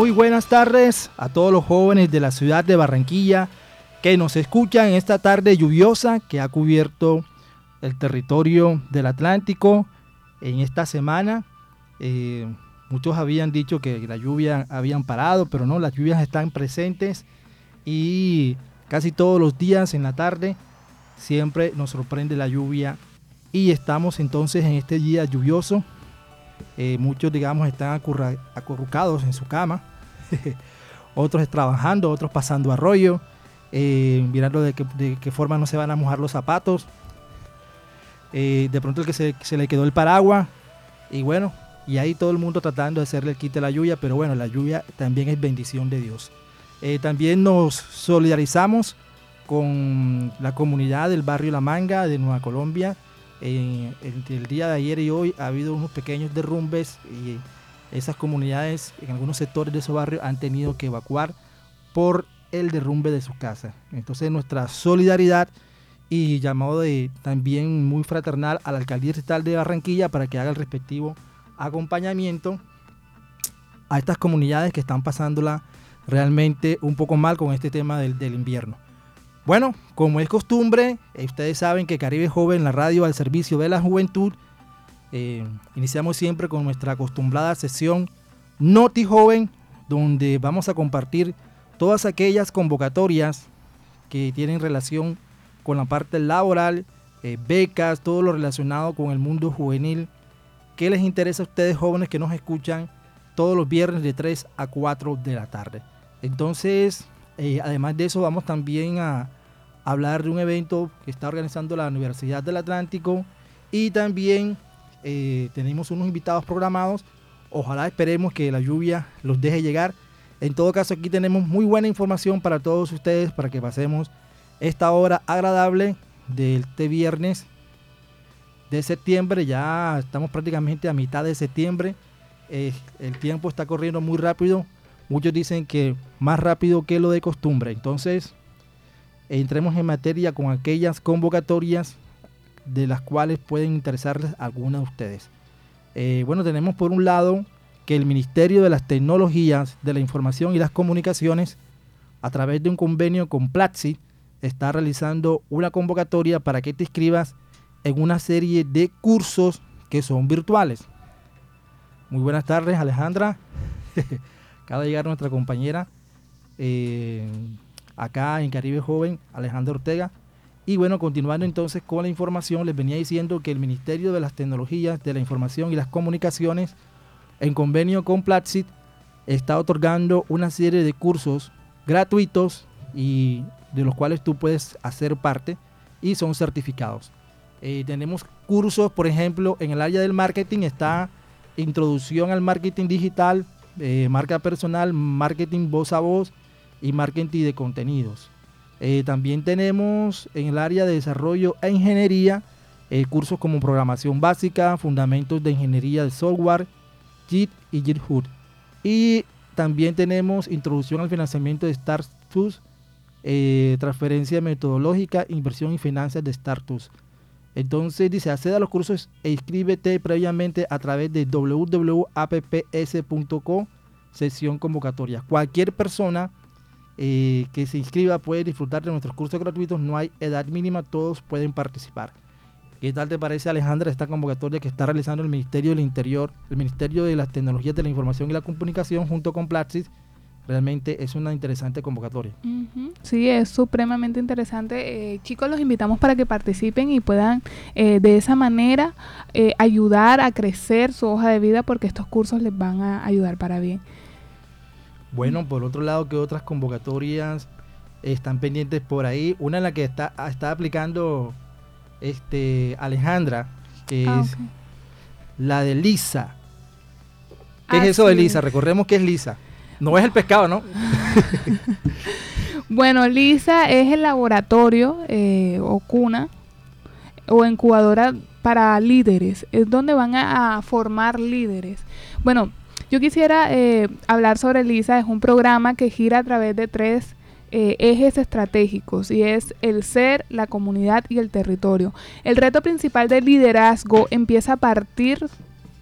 Muy buenas tardes a todos los jóvenes de la ciudad de Barranquilla que nos escuchan esta tarde lluviosa que ha cubierto el territorio del Atlántico en esta semana. Eh, muchos habían dicho que la lluvia habían parado, pero no, las lluvias están presentes y casi todos los días en la tarde siempre nos sorprende la lluvia y estamos entonces en este día lluvioso eh, muchos, digamos, están acurrucados en su cama, otros trabajando, otros pasando arroyo, eh, mirando de qué, forma no se van a mojar los zapatos. Eh, de pronto el que se, le quedó el paraguas y bueno, y ahí todo el mundo tratando de hacerle el quite la lluvia, pero bueno, la lluvia también es bendición de Dios. también nos solidarizamos con la comunidad del barrio La Manga de Nueva Colombia, en, el día de ayer y hoy ha habido unos pequeños derrumbes y esas comunidades en algunos sectores de su barrio han tenido que evacuar por el derrumbe de su casa. Entonces nuestra solidaridad y llamado de también muy fraternal a la alcaldía estatal de Barranquilla para que haga el respectivo acompañamiento a estas comunidades que están pasándola realmente un poco mal con este tema del invierno. Bueno, como es costumbre, eh, ustedes saben que Caribe Joven, la radio al servicio de la juventud, eh, iniciamos siempre con nuestra acostumbrada sesión Noti Joven, donde vamos a compartir todas aquellas convocatorias que tienen relación con la parte laboral, eh, becas, todo lo relacionado con el mundo juvenil. ¿Qué les interesa a ustedes jóvenes que nos escuchan todos los viernes de 3 a 4 de la tarde? Entonces, además de eso, vamos también a, hablar de un evento que está organizando la Universidad del Atlántico y también eh, tenemos unos invitados programados. Ojalá esperemos que la lluvia los deje llegar. En todo caso, aquí tenemos muy buena información para todos ustedes para que pasemos esta hora agradable de este viernes de septiembre. Ya estamos prácticamente a mitad de septiembre. Eh, el tiempo está corriendo muy rápido. Muchos dicen que más rápido que lo de costumbre. Entonces, entremos en materia con aquellas convocatorias de las cuales pueden interesarles algunas de ustedes. Eh, bueno, tenemos por un lado que el Ministerio de las Tecnologías de la Información y las Comunicaciones, a través de un convenio con Platzi, está realizando una convocatoria para que te inscribas en una serie de cursos que son virtuales. Muy buenas tardes, Alejandra. Acaba de llegar nuestra compañera. Eh, acá en Caribe Joven, Alejandro Ortega. Y bueno, continuando entonces con la información, les venía diciendo que el Ministerio de las Tecnologías de la Información y las Comunicaciones, en convenio con Platzi, está otorgando una serie de cursos gratuitos y de los cuales tú puedes hacer parte y son certificados. Eh, tenemos cursos, por ejemplo, en el área del marketing está introducción al marketing digital, eh, marca personal, marketing voz a voz, y marketing de contenidos. Eh, también tenemos en el área de desarrollo e ingeniería eh, cursos como programación básica, fundamentos de ingeniería de software, JIT y JIT Y también tenemos introducción al financiamiento de startups, eh, transferencia metodológica, inversión y finanzas de startups. Entonces dice, accede a los cursos e inscríbete previamente a través de www.apps.co, sesión convocatoria. Cualquier persona eh, que se inscriba puede disfrutar de nuestros cursos gratuitos, no hay edad mínima, todos pueden participar. ¿Qué tal te parece Alejandra esta convocatoria que está realizando el Ministerio del Interior, el Ministerio de las Tecnologías de la Información y la Comunicación junto con Platzi? Realmente es una interesante convocatoria. Sí, es supremamente interesante. Eh, chicos, los invitamos para que participen y puedan eh, de esa manera ayudar a crecer su hoja de vida porque estos cursos les van a ayudar para bien. Bueno, por otro lado, que otras convocatorias están pendientes por ahí? Una en la que está, está aplicando este Alejandra, que ah, es la de Lisa. ¿Qué es eso de lisa? Recordemos que es lisa. No es el pescado, ¿no? bueno, lisa es el laboratorio eh, o cuna o incubadora para líderes. Es donde van a, formar líderes. Bueno, yo quisiera eh, hablar sobre LISA. Es un programa que gira a través de tres eh, ejes estratégicos y es el ser, la comunidad y el territorio. El reto principal del liderazgo empieza a partir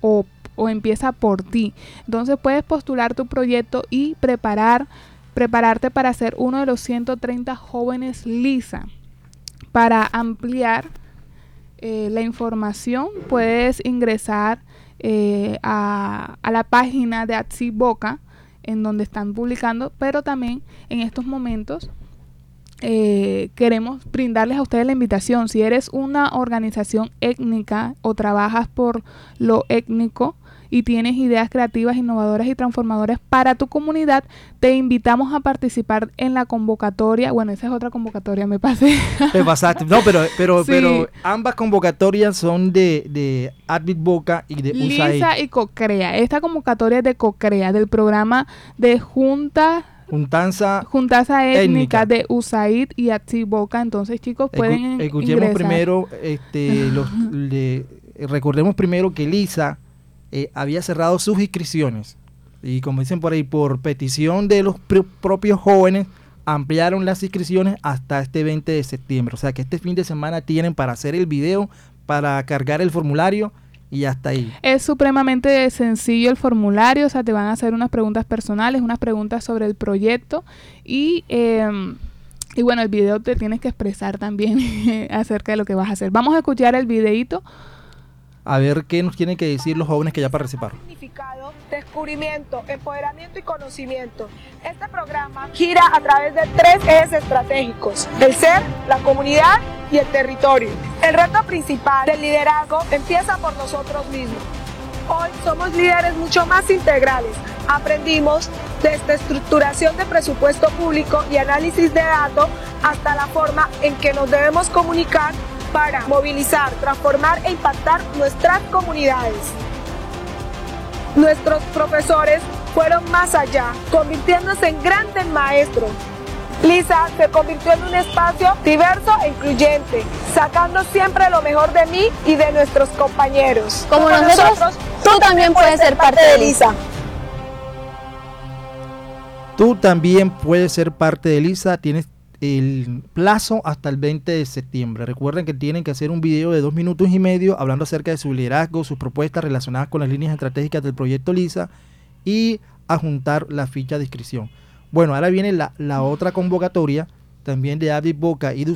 o, o empieza por ti. Entonces puedes postular tu proyecto y preparar, prepararte para ser uno de los 130 jóvenes LISA. Para ampliar eh, la información puedes ingresar eh, a, a, la página de Boca en donde están publicando, pero también en estos momentos eh, queremos brindarles a ustedes la invitación. Si eres una organización étnica o trabajas por lo étnico, y tienes ideas creativas, innovadoras y transformadoras para tu comunidad, te invitamos a participar en la convocatoria. Bueno, esa es otra convocatoria, me pasé. Te pasaste. No, pero, pero, pero ambas convocatorias son de, de Adbit Boca y de USAID. Lisa y Cocrea. Esta convocatoria es de Cocrea, del programa de Junta Juntanza, Juntanza étnica, de USAID y Boca. Entonces, chicos, pueden Escuchemos primero, este, los, recordemos primero que Lisa eh, había cerrado sus inscripciones. Y como dicen por ahí, por petición de los propios jóvenes, ampliaron las inscripciones hasta este 20 de septiembre. O sea que este fin de semana tienen para hacer el video, para cargar el formulario y hasta ahí. Es supremamente sencillo el formulario, o sea, te van a hacer unas preguntas personales, unas preguntas sobre el proyecto y... Em, y bueno, el video te tienes que expresar también acerca de lo que vas a hacer. Vamos a escuchar el videito a ver qué nos tienen que decir los jóvenes que ya participaron. Significado, descubrimiento, empoderamiento y conocimiento. Este programa gira a través de tres ejes estratégicos, el ser, la comunidad y el territorio. El reto principal del liderazgo empieza por nosotros mismos. Hoy somos líderes mucho más integrales. Aprendimos desde estructuración de presupuesto público y análisis de datos hasta la forma en que nos debemos comunicar para movilizar, transformar e impactar nuestras comunidades. Nuestros profesores fueron más allá, convirtiéndose en grandes maestros. Lisa se convirtió en un espacio diverso e incluyente, sacando siempre lo mejor de mí y de nuestros compañeros. Como, nosotros, tú también puedes ser parte de Lisa. Tú también puedes ser parte de Lisa, tienes el plazo hasta el 20 de septiembre. Recuerden que tienen que hacer un video de dos minutos y medio hablando acerca de su liderazgo, sus propuestas relacionadas con las líneas estratégicas del proyecto LISA y adjuntar la ficha de inscripción. Bueno, ahora viene la, otra convocatoria también de Abdi Boca y de,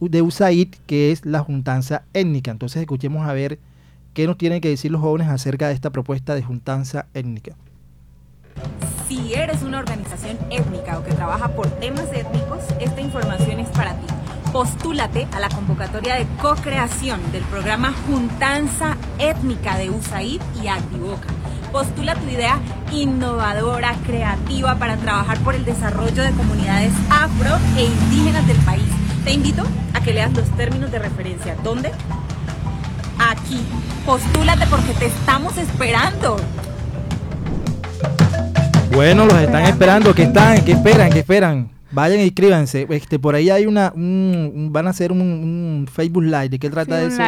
de USAID, que es la juntanza étnica. Entonces escuchemos a ver qué nos tienen que decir los jóvenes acerca de esta propuesta de juntanza étnica. Si eres una organización étnica o que trabaja por temas étnicos, esta información es para ti. Postúlate a la convocatoria de co-creación del programa Juntanza Étnica de USAID y Activoca. Postula tu idea innovadora, creativa para trabajar por el desarrollo de comunidades afro e indígenas del país. Te invito a que leas los términos de referencia. ¿Dónde? Aquí. Postúlate porque te estamos esperando. Bueno, los están esperando. ¿Qué están? ¿Qué esperan? ¿Qué esperan? Vayan y inscríbanse. Este, por ahí hay una, van a hacer un, Facebook Live. ¿De qué trata eso?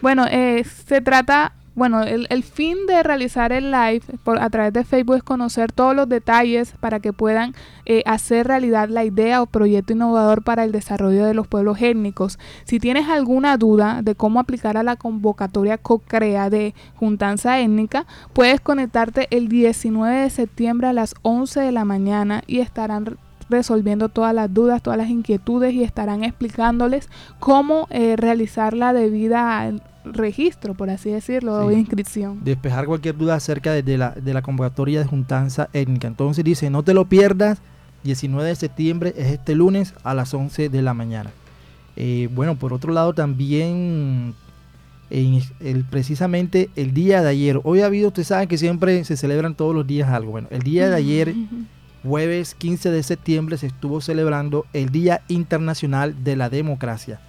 Bueno, eh, se trata bueno, el, fin de realizar el live por, a través de Facebook es conocer todos los detalles para que puedan eh, hacer realidad la idea o proyecto innovador para el desarrollo de los pueblos étnicos. Si tienes alguna duda de cómo aplicar a la convocatoria COCREA de Juntanza Étnica, puedes conectarte el 19 de septiembre a las 11 de la mañana y estarán resolviendo todas las dudas, todas las inquietudes y estarán explicándoles cómo eh, realizar la debida registro, por así decirlo, de inscripción. Despejar cualquier duda acerca de, la, de la convocatoria de juntanza étnica. Entonces dice, no te lo pierdas, 19 de septiembre es este lunes a las 11 de la mañana. Eh, bueno, por otro lado también el, precisamente el día de ayer, hoy ha habido, ustedes saben que siempre se celebran todos los días algo. Bueno, el día de ayer, jueves 15 de septiembre, se estuvo celebrando el Día Internacional de la Democracia.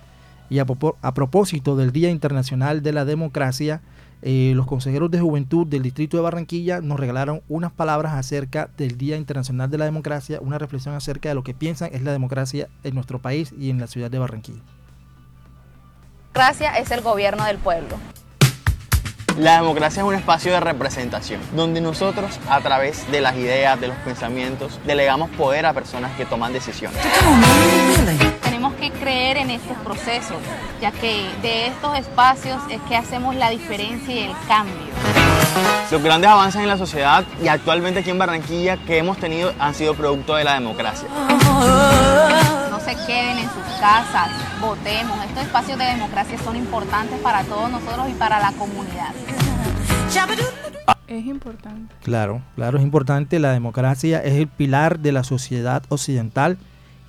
Y a, propósito del Día Internacional de la Democracia, eh, los consejeros de juventud del distrito de Barranquilla nos regalaron unas palabras acerca del Día Internacional de la Democracia, una reflexión acerca de lo que piensan es la democracia en nuestro país y en la ciudad de Barranquilla. Democracia es el gobierno del pueblo. La democracia es un espacio de representación, donde nosotros, a través de las ideas, de los pensamientos, delegamos poder a personas que toman decisiones. Tenemos que creer en estos procesos, ya que de estos espacios es que hacemos la diferencia y el cambio. Los grandes avances en la sociedad y actualmente aquí en Barranquilla que hemos tenido han sido producto de la democracia. No se queden en sus casas, votemos. Estos espacios de democracia son importantes para todos nosotros y para la comunidad. Es importante. Claro, claro, es importante. La democracia es el pilar de la sociedad occidental.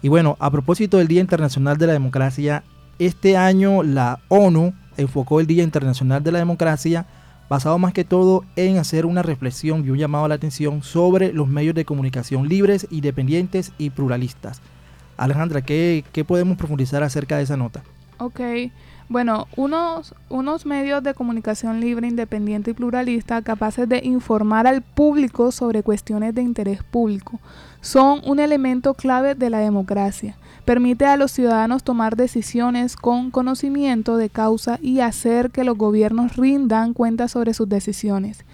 Y bueno, a propósito del Día Internacional de la Democracia, este año la ONU enfocó el Día Internacional de la Democracia basado más que todo en hacer una reflexión y un llamado a la atención sobre los medios de comunicación libres, independientes y pluralistas. Alejandra, ¿qué, podemos profundizar acerca de esa nota? Ok, bueno, unos medios de comunicación libre, independiente y pluralista capaces de informar al público sobre cuestiones de interés público son un elemento clave de la democracia. Permite a los ciudadanos tomar decisiones con conocimiento de causa y hacer que los gobiernos rindan cuenta sobre sus decisiones.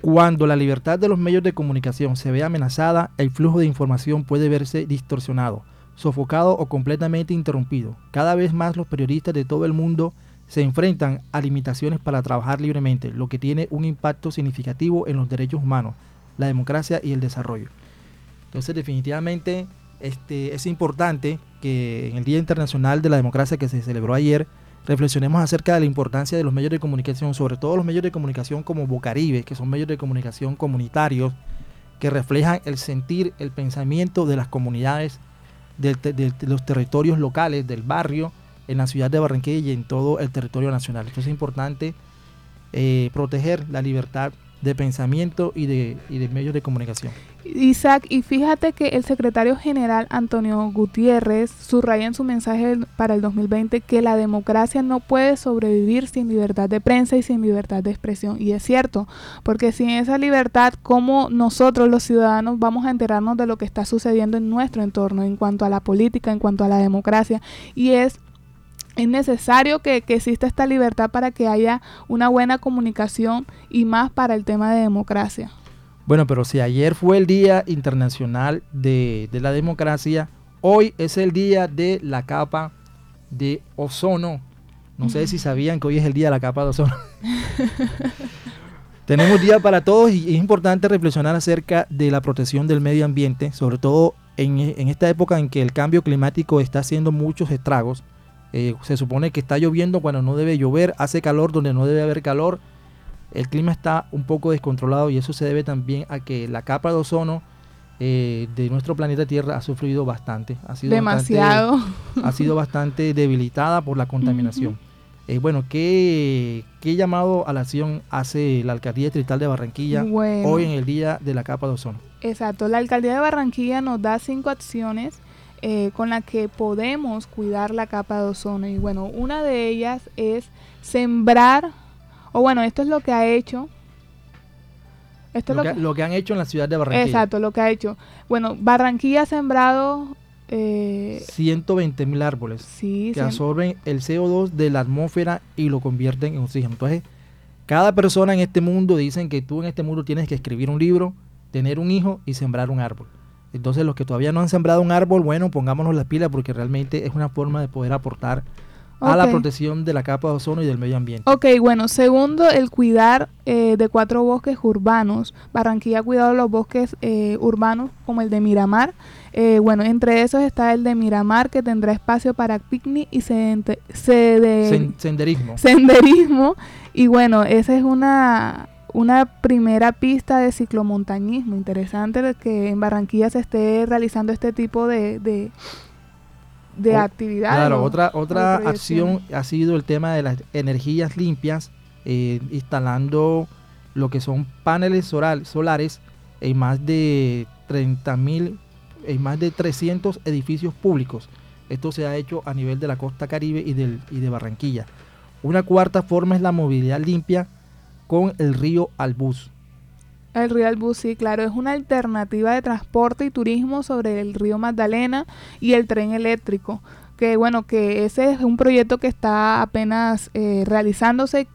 Cuando la libertad de los medios de comunicación se ve amenazada, el flujo de información puede verse distorsionado, sofocado o completamente interrumpido. Cada vez más los periodistas de todo el mundo se enfrentan a limitaciones para trabajar libremente, lo que tiene un impacto significativo en los derechos humanos, la democracia y el desarrollo. Entonces definitivamente este, es importante que en el Día Internacional de la Democracia que se celebró ayer, reflexionemos acerca de la importancia de los medios de comunicación, sobre todo los medios de comunicación como Bocaribe, que son medios de comunicación comunitarios, que reflejan el sentir, el pensamiento de las comunidades, de, los territorios locales, del barrio, en la ciudad de Barranquilla y en todo el territorio nacional. Entonces es importante eh, proteger la libertad de pensamiento y de, y de medios de comunicación. Isaac, y fíjate que el secretario general Antonio Gutiérrez subraya en su mensaje para el 2020 que la democracia no puede sobrevivir sin libertad de prensa y sin libertad de expresión. Y es cierto, porque sin esa libertad, ¿cómo nosotros los ciudadanos vamos a enterarnos de lo que está sucediendo en nuestro entorno en cuanto a la política, en cuanto a la democracia? Y es es necesario que, que exista esta libertad para que haya una buena comunicación y más para el tema de democracia. Bueno, pero si ayer fue el Día Internacional de, de la Democracia, hoy es el día de la capa de ozono. No sé si sabían que hoy es el día de la capa de ozono. Tenemos día para todos y es importante reflexionar acerca de la protección del medio ambiente, sobre todo en, en esta época en que el cambio climático está haciendo muchos estragos. Eh, se supone que está lloviendo cuando no debe llover, hace calor donde no debe haber calor. El clima está un poco descontrolado y eso se debe también a que la capa de ozono eh, de nuestro planeta Tierra ha sufrido bastante. Ha sido Demasiado. Bastante, ha sido bastante debilitada por la contaminación. Eh, bueno, ¿qué, ¿qué llamado a la acción hace la Alcaldía Distrital de Barranquilla Bueno. hoy en el día de la capa de ozono? Exacto, la alcaldía de Barranquilla nos da cinco acciones eh, con las que podemos cuidar la capa de ozono. Y bueno, una de ellas es sembrar, o bueno, esto es lo que ha hecho. Esto Lo es que, lo que, lo que han hecho en la ciudad de Barranquilla. exacto, lo que ha hecho. Bueno, Barranquilla ha sembrado, eh, 120 mil árboles sí, que absorben el CO2 de la atmósfera y lo convierten en oxígeno. Entonces, cada persona en este mundo dicen que tú en este mundo tienes que escribir un libro, tener un hijo y sembrar un árbol. Entonces, los que todavía no han sembrado un árbol, bueno, pongámonos las pilas porque realmente es una forma de poder aportar a la protección de la capa de ozono y del medio ambiente. Ok, bueno, segundo, el cuidar eh, de cuatro bosques urbanos. Barranquilla ha cuidado los bosques eh, urbanos como el de Miramar. Eh, bueno, entre esos está el de Miramar que tendrá espacio para picnic y Sen- senderismo. senderismo. Y bueno, esa es una, una primera pista de ciclomontañismo. Interesante que en Barranquilla se esté realizando este tipo de, de, de O- actividades. Claro, otra, otra acción ha sido el tema de las energías limpias, eh, instalando lo que son paneles solar- solares en más de 30 mil, en más de 300 edificios públicos. Esto se ha hecho a nivel de la costa caribe y, del, y de Barranquilla. Una cuarta forma es la movilidad limpia, con el río Albus. El río Albus, sí, claro, es una alternativa de transporte y turismo sobre el río Magdalena y el tren eléctrico. Que bueno, que ese es un proyecto que está apenas eh, realizándose,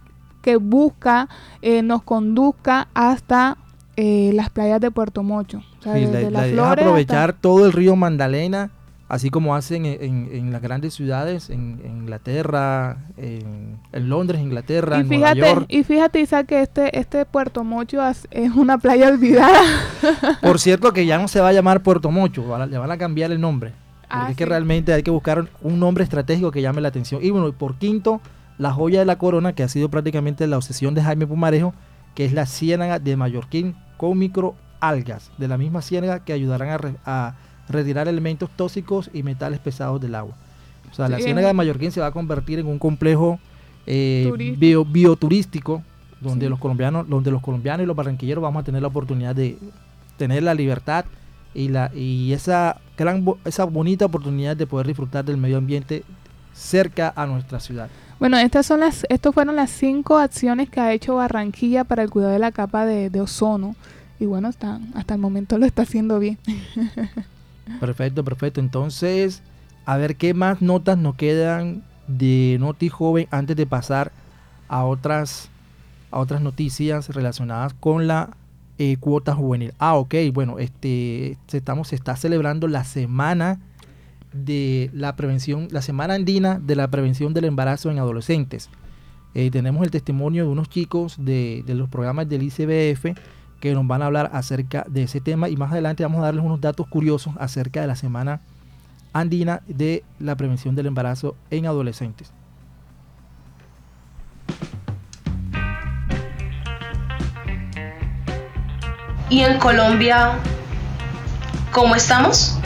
que busca, eh, nos conduzca hasta eh, las playas de Puerto Mocho. O sea, la, aprovechar todo el río Magdalena así como hacen en, las grandes ciudades, en, Inglaterra, en, Londres, Inglaterra, y en fíjate, Nueva York. Y fíjate, Isa, que este, este Puerto Mocho es una playa olvidada. Por cierto, que ya no se va a llamar Puerto Mocho, le van a cambiar el nombre. Porque ah, es que realmente hay que buscar un nombre estratégico que llame la atención. Y bueno, por quinto, la joya de la corona, que ha sido prácticamente la obsesión de Jaime Pumarejo, que es la ciénaga de Mallorquín con microalgas, de la misma ciénaga que ayudarán a retirar elementos tóxicos y metales pesados del agua. O sea, la Ciénaga de Mallorquín se va a convertir en un complejo eh, bioturístico donde los colombianos, donde los colombianos y los barranquilleros vamos a tener la oportunidad de tener la libertad y la y esa gran esa bonita oportunidad de poder disfrutar del medio ambiente cerca a nuestra ciudad. Bueno, estas son las, estos fueron las cinco acciones que ha hecho Barranquilla para el cuidado de la capa de, de ozono. Y bueno, está, hasta el momento lo está haciendo bien. Perfecto, perfecto. Entonces, a ver qué más notas nos quedan de Noti Joven antes de pasar a otras, a otras noticias relacionadas con la eh, cuota juvenil. Ah, ok, bueno, este, estamos, se está celebrando la semana de la prevención, la semana andina de la prevención del embarazo en adolescentes. Eh, tenemos el testimonio de unos chicos de, de los programas del ICBF que nos van a hablar acerca de ese tema y más adelante vamos a darles unos datos curiosos acerca de la semana andina de la prevención del embarazo en adolescentes. ¿Y en Colombia cómo estamos?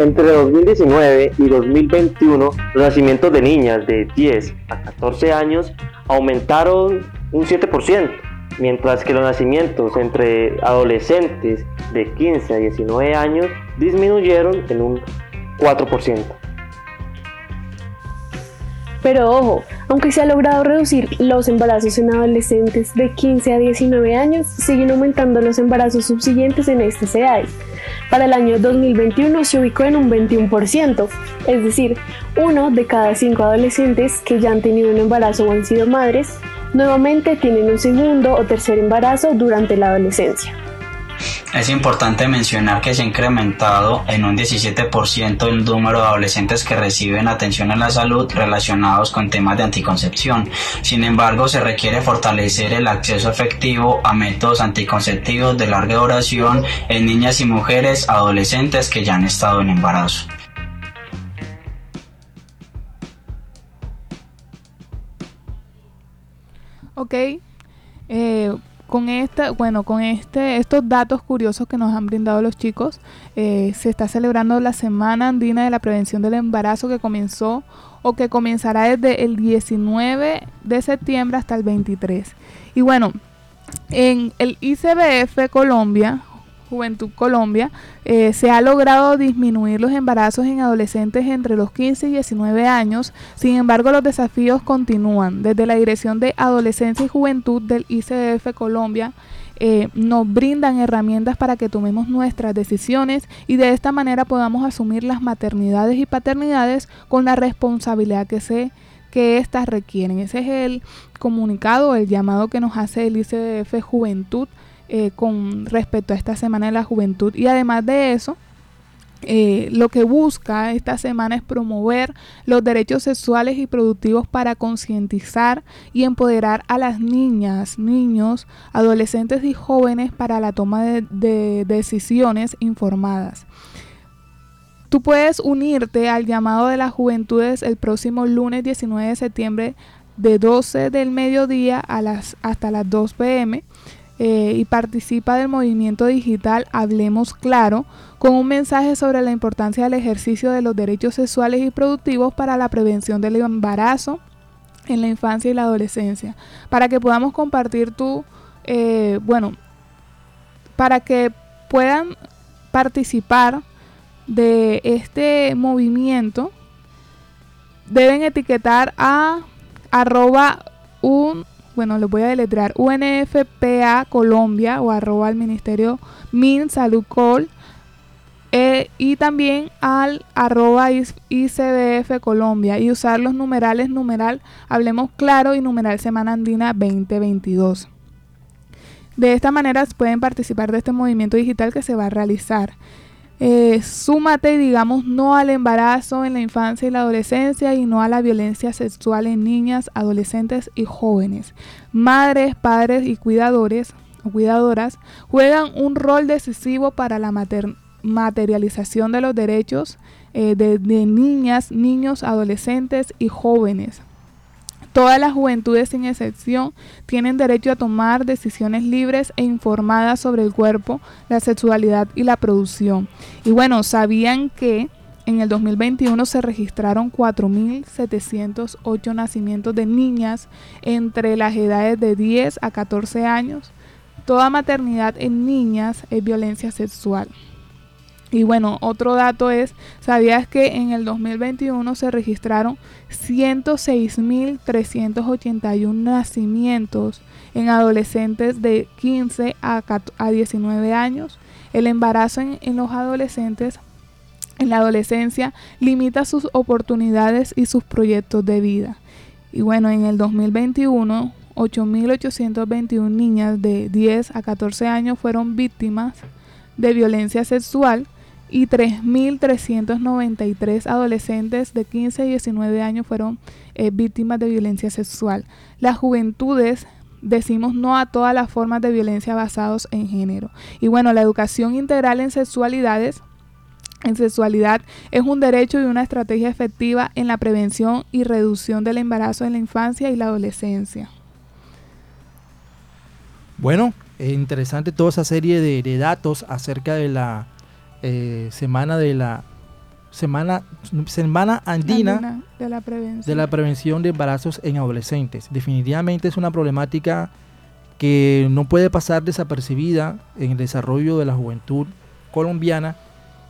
Entre 2019 y 2021, los nacimientos de niñas de 10 a 14 años aumentaron un 7% mientras que los nacimientos entre adolescentes de 15 a 19 años disminuyeron en un 4%. Pero ojo, aunque se ha logrado reducir los embarazos en adolescentes de 15 a 19 años, siguen aumentando los embarazos subsiguientes en estas edades. Para el año 2021 se ubicó en un 21%, es decir, uno de cada cinco adolescentes que ya han tenido un embarazo o han sido madres nuevamente tienen un segundo o tercer embarazo durante la adolescencia. Es importante mencionar que se ha incrementado en un 17% el número de adolescentes que reciben atención a la salud relacionados con temas de anticoncepción. Sin embargo, se requiere fortalecer el acceso efectivo a métodos anticonceptivos de larga duración en niñas y mujeres adolescentes que ya han estado en embarazo. Ok. Eh, con esta, bueno, con este, estos datos curiosos que nos han brindado los chicos, eh, se está celebrando la Semana Andina de la Prevención del Embarazo que comenzó o que comenzará desde el 19 de septiembre hasta el 23. Y bueno, en el ICBF Colombia, Juventud Colombia, eh, se ha logrado disminuir los embarazos en adolescentes entre los 15 y 19 años. Sin embargo, los desafíos continúan. Desde la Dirección de Adolescencia y Juventud del ICDF Colombia, eh, nos brindan herramientas para que tomemos nuestras decisiones y de esta manera podamos asumir las maternidades y paternidades con la responsabilidad que se que éstas requieren. Ese es el comunicado, el llamado que nos hace el ICDF Juventud eh, con respecto a esta Semana de la Juventud. Y además de eso, eh, lo que busca esta semana es promover los derechos sexuales y productivos para concientizar y empoderar a las niñas, niños, adolescentes y jóvenes para la toma de, de decisiones informadas. Tú puedes unirte al llamado de las juventudes el próximo lunes 19 de septiembre de 12 del mediodía a las, hasta las 2 pm eh, y participa del movimiento digital Hablemos Claro con un mensaje sobre la importancia del ejercicio de los derechos sexuales y productivos para la prevención del embarazo en la infancia y la adolescencia. Para que podamos compartir tu, eh, bueno, para que puedan participar de este movimiento, deben etiquetar a arroba un bueno, les voy a deletrear UNFPA Colombia o arroba al Ministerio Min Salud Col eh, y también al arroba ICDF Colombia y usar los numerales numeral Hablemos Claro y numeral Semana Andina 2022. De esta manera pueden participar de este movimiento digital que se va a realizar. Eh, súmate, digamos, no al embarazo en la infancia y la adolescencia y no a la violencia sexual en niñas, adolescentes y jóvenes. Madres, padres y cuidadores o cuidadoras juegan un rol decisivo para la materialización de los derechos eh, de niñas, niños, adolescentes y jóvenes. Todas las juventudes sin excepción tienen derecho a tomar decisiones libres e informadas sobre el cuerpo, la sexualidad y la producción. Y bueno, ¿sabían que en el 2021 se registraron 4.708 nacimientos de niñas entre las edades de 10 a 14 años? Toda maternidad en niñas es violencia sexual. Y bueno, otro dato es, ¿sabías que en el 2021 se registraron 106.381 nacimientos en adolescentes de 15 a, 19 años? El embarazo en, en los adolescentes en la adolescencia limita sus oportunidades y sus proyectos de vida. Y bueno, en el 2021, 8.821 niñas de 10 a 14 años fueron víctimas de violencia sexual y 3.393 adolescentes de 15 y 19 años fueron eh, víctimas de violencia sexual. Las juventudes decimos no a todas las formas de violencia basados en género. Y bueno, la educación integral en sexualidades en sexualidad es un derecho y una estrategia efectiva en la prevención y reducción del embarazo en la infancia y la adolescencia. Bueno, es interesante toda esa serie de datos acerca de la eh, semana de la semana semana andina, de, la de la prevención de embarazos en adolescentes. Definitivamente es una problemática que no puede pasar desapercibida en el desarrollo de la juventud colombiana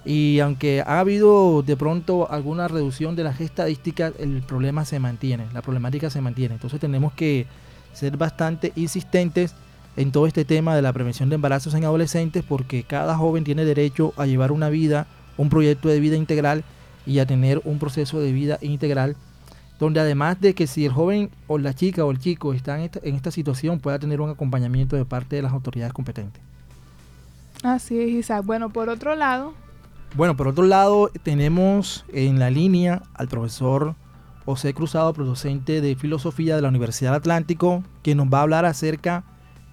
y aunque ha habido de pronto alguna reducción de las estadísticas, el problema se mantiene, la problemática se mantiene. Entonces tenemos que ser bastante insistentes en todo este tema de la prevención de embarazos en adolescentes porque cada joven tiene derecho a llevar una vida, un proyecto de vida integral y a tener un proceso de vida integral donde además de que si el joven o la chica o el chico está en esta, en esta situación pueda tener un acompañamiento de parte de las autoridades competentes. Así es, Isaac. Bueno, por otro lado... Bueno, por otro lado tenemos en la línea al profesor José Cruzado, docente de Filosofía de la Universidad Atlántico, que nos va a hablar acerca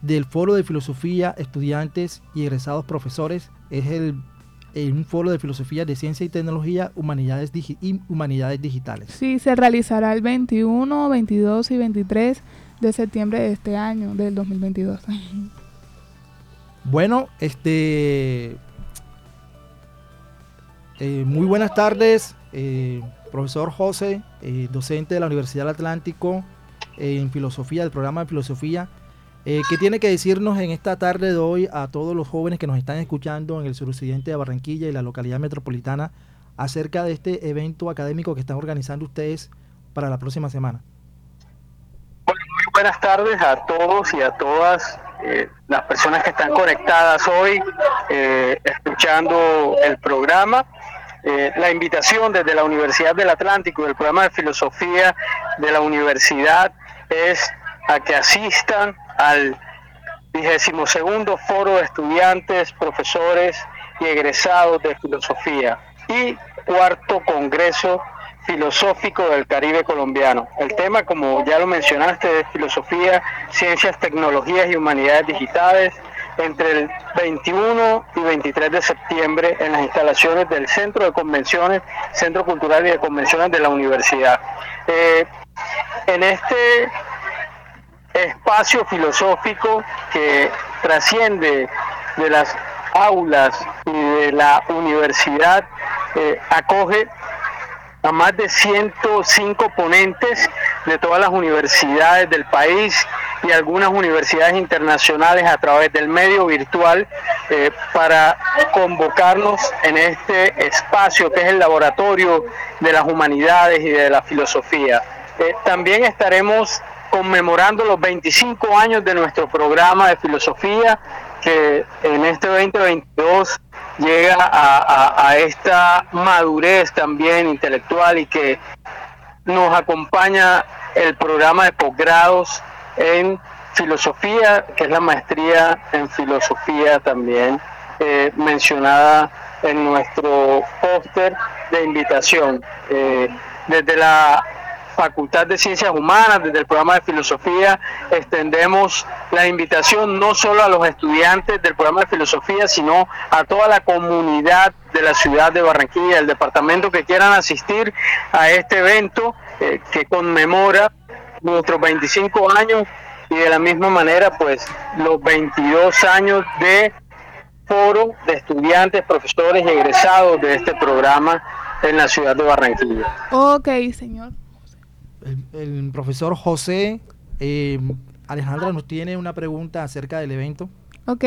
del Foro de Filosofía, Estudiantes y Egresados Profesores. Es el, un foro de filosofía de ciencia y tecnología humanidades y humanidades digitales. Sí, se realizará el 21, 22 y 23 de septiembre de este año, del 2022. Bueno, este... Eh, muy buenas tardes, eh, profesor José, eh, docente de la Universidad del Atlántico en filosofía, del programa de filosofía. Eh, ¿Qué tiene que decirnos en esta tarde de hoy a todos los jóvenes que nos están escuchando en el suroccidente de Barranquilla y la localidad metropolitana acerca de este evento académico que están organizando ustedes para la próxima semana? Muy buenas tardes a todos y a todas eh, las personas que están conectadas hoy eh, escuchando el programa. la invitación desde la Universidad del Atlántico, del programa de filosofía de la universidad, es a que asistan al vigésimo segundo foro de estudiantes, profesores y egresados de filosofía y cuarto congreso filosófico del Caribe colombiano. El tema, como ya lo mencionaste, es filosofía, ciencias, tecnologías y humanidades digitales entre el 21 y 23 de septiembre en las instalaciones del Centro de Convenciones, Centro Cultural y de Convenciones de la Universidad. Eh, en este espacio filosófico que trasciende de las aulas y de la universidad, eh, acoge a más de 105 ponentes de todas las universidades del país y algunas universidades internacionales a través del medio virtual eh, para convocarnos en este espacio que es el laboratorio de las humanidades y de la filosofía. Eh, también estaremos conmemorando los 25 años de nuestro programa de filosofía que en este 2022 llega a, esta madurez también intelectual y que nos acompaña el programa de posgrados en filosofía, que es la maestría en filosofía también eh, mencionada en nuestro póster de invitación. Eh, desde la Facultad de Ciencias Humanas, desde el programa de Filosofía, extendemos la invitación no solo a los estudiantes del programa de Filosofía, sino a toda la comunidad de la ciudad de Barranquilla, el departamento que quieran asistir a este evento eh, que conmemora nuestros 25 años y de la misma manera pues los 22 años de foro de estudiantes, profesores y egresados de este programa en la ciudad de Barranquilla. Ok, señor el, profesor José eh, Alejandra nos tiene una pregunta acerca del evento. Ok,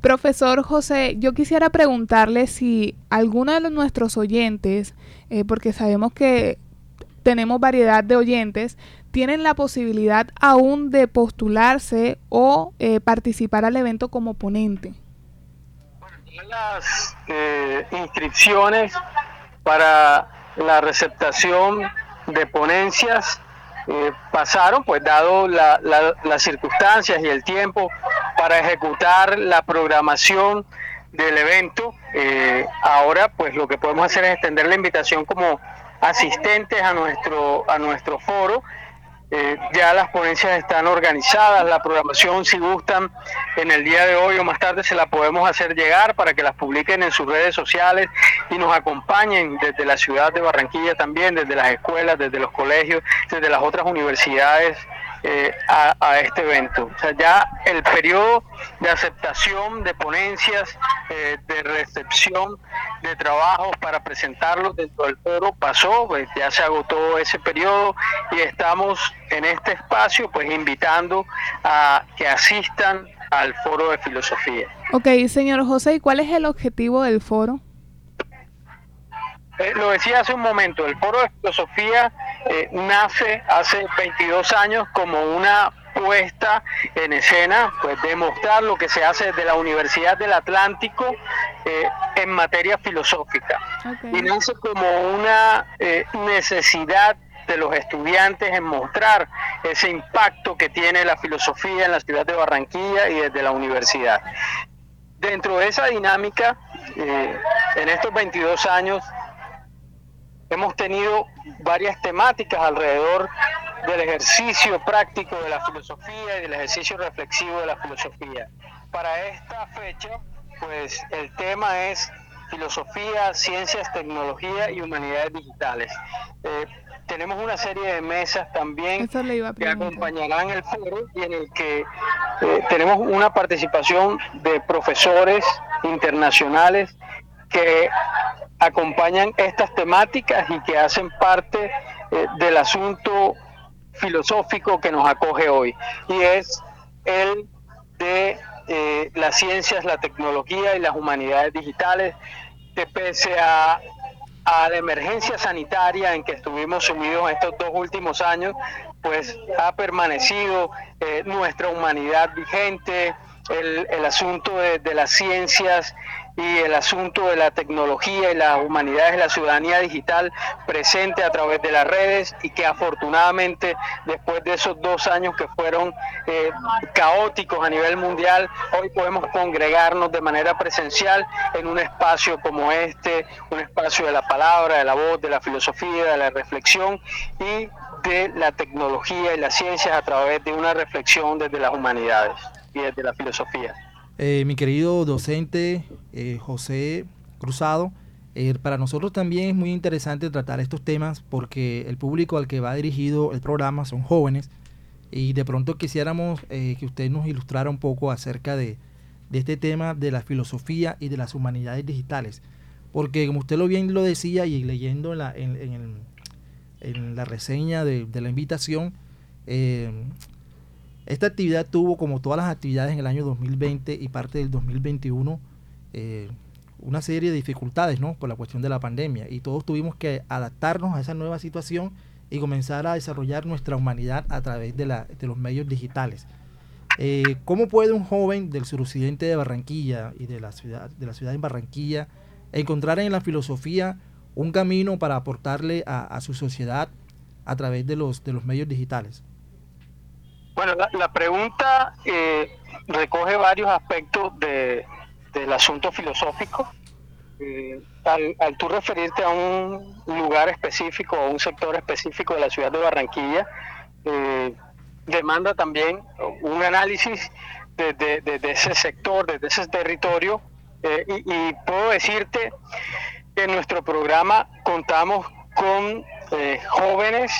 profesor José, yo quisiera preguntarle si alguno de nuestros oyentes, eh, porque sabemos que tenemos variedad de oyentes, tienen la posibilidad aún de postularse o eh, participar al evento como ponente. Bueno, las inscripciones para la receptación de ponencias eh, pasaron, pues dado las circunstancias y el tiempo para ejecutar la programación del evento, eh, ahora pues lo que podemos hacer es extender la invitación como asistentes a nuestro, a nuestro foro eh, ya las ponencias están organizadas, la programación si gustan en el día de hoy o más tarde se la podemos hacer llegar para que las publiquen en sus redes sociales y nos acompañen desde la ciudad de Barranquilla también, desde las escuelas, desde los colegios, desde las otras universidades eh, a, este evento. O sea, ya el periodo de aceptación de ponencias, eh, de recepción de trabajos para presentarlos dentro del foro pasó, pues ya se agotó ese periodo y estamos en este espacio pues invitando a que asistan al foro de filosofía. Ok, señor José, ¿y cuál es el objetivo del foro? Eh, lo decía hace un momento, el foro de filosofía eh, nace hace 22 años como una puesta en escena, pues demostrar lo que se hace desde la Universidad del Atlántico eh, en materia filosófica. Y nace como una eh, necesidad de los estudiantes en mostrar ese impacto que tiene la filosofía en la ciudad de Barranquilla y desde la universidad. Dentro de esa dinámica, en estos 22 años, hemos tenido varias temáticas alrededor del ejercicio práctico de la filosofía y del ejercicio reflexivo de la filosofía. Para esta fecha, pues el tema es filosofía, ciencias, tecnología y humanidades digitales. Eh, tenemos una serie de mesas también que acompañarán el foro y en el que eh, tenemos una participación de profesores internacionales que acompañan estas temáticas y que hacen parte eh, del asunto filosófico que nos acoge hoy y es el de eh, las ciencias, la tecnología y las humanidades digitales que pese a, la emergencia sanitaria en que estuvimos sumidos estos dos últimos años, pues ha permanecido eh, nuestra humanidad vigente, el, asunto de, de, las ciencias y el asunto de la tecnología y las humanidades, la ciudadanía digital presente a través de las redes y que afortunadamente después de esos dos años que fueron eh, caóticos a nivel mundial, hoy podemos congregarnos de manera presencial en un espacio como este, un espacio de la palabra, de la voz, de la filosofía, de la reflexión y de la tecnología y las ciencias a través de una reflexión desde las humanidades y desde la filosofía. Eh, mi querido docente eh, José Cruzado, eh, para nosotros también es muy interesante tratar estos temas porque el público al que va dirigido el programa son jóvenes y de pronto quisiéramos que usted nos ilustrara un poco acerca de, este tema de la filosofía y de las humanidades digitales. Porque como usted lo bien lo decía y leyendo en la, la reseña de la invitación, esta actividad tuvo, como todas las actividades en el año 2020 y parte del 2021, eh, una serie de dificultades, ¿no? Por la cuestión de la pandemia. Y todos tuvimos que adaptarnos a esa nueva situación y comenzar a desarrollar nuestra humanidad a través de, la, de los medios digitales. Eh, ¿Cómo puede un joven del suroccidente de Barranquilla y de la ciudad de la ciudad de Barranquilla encontrar en la filosofía un camino para aportarle a, su sociedad a través de los, de los medios digitales? Bueno, la, pregunta eh, recoge varios aspectos de, del asunto filosófico. Eh, al, al, tú referirte a un lugar específico o un sector específico de la ciudad de Barranquilla, eh, demanda también un análisis de, ese sector, de, ese territorio, y, y, puedo decirte que en nuestro programa contamos con jóvenes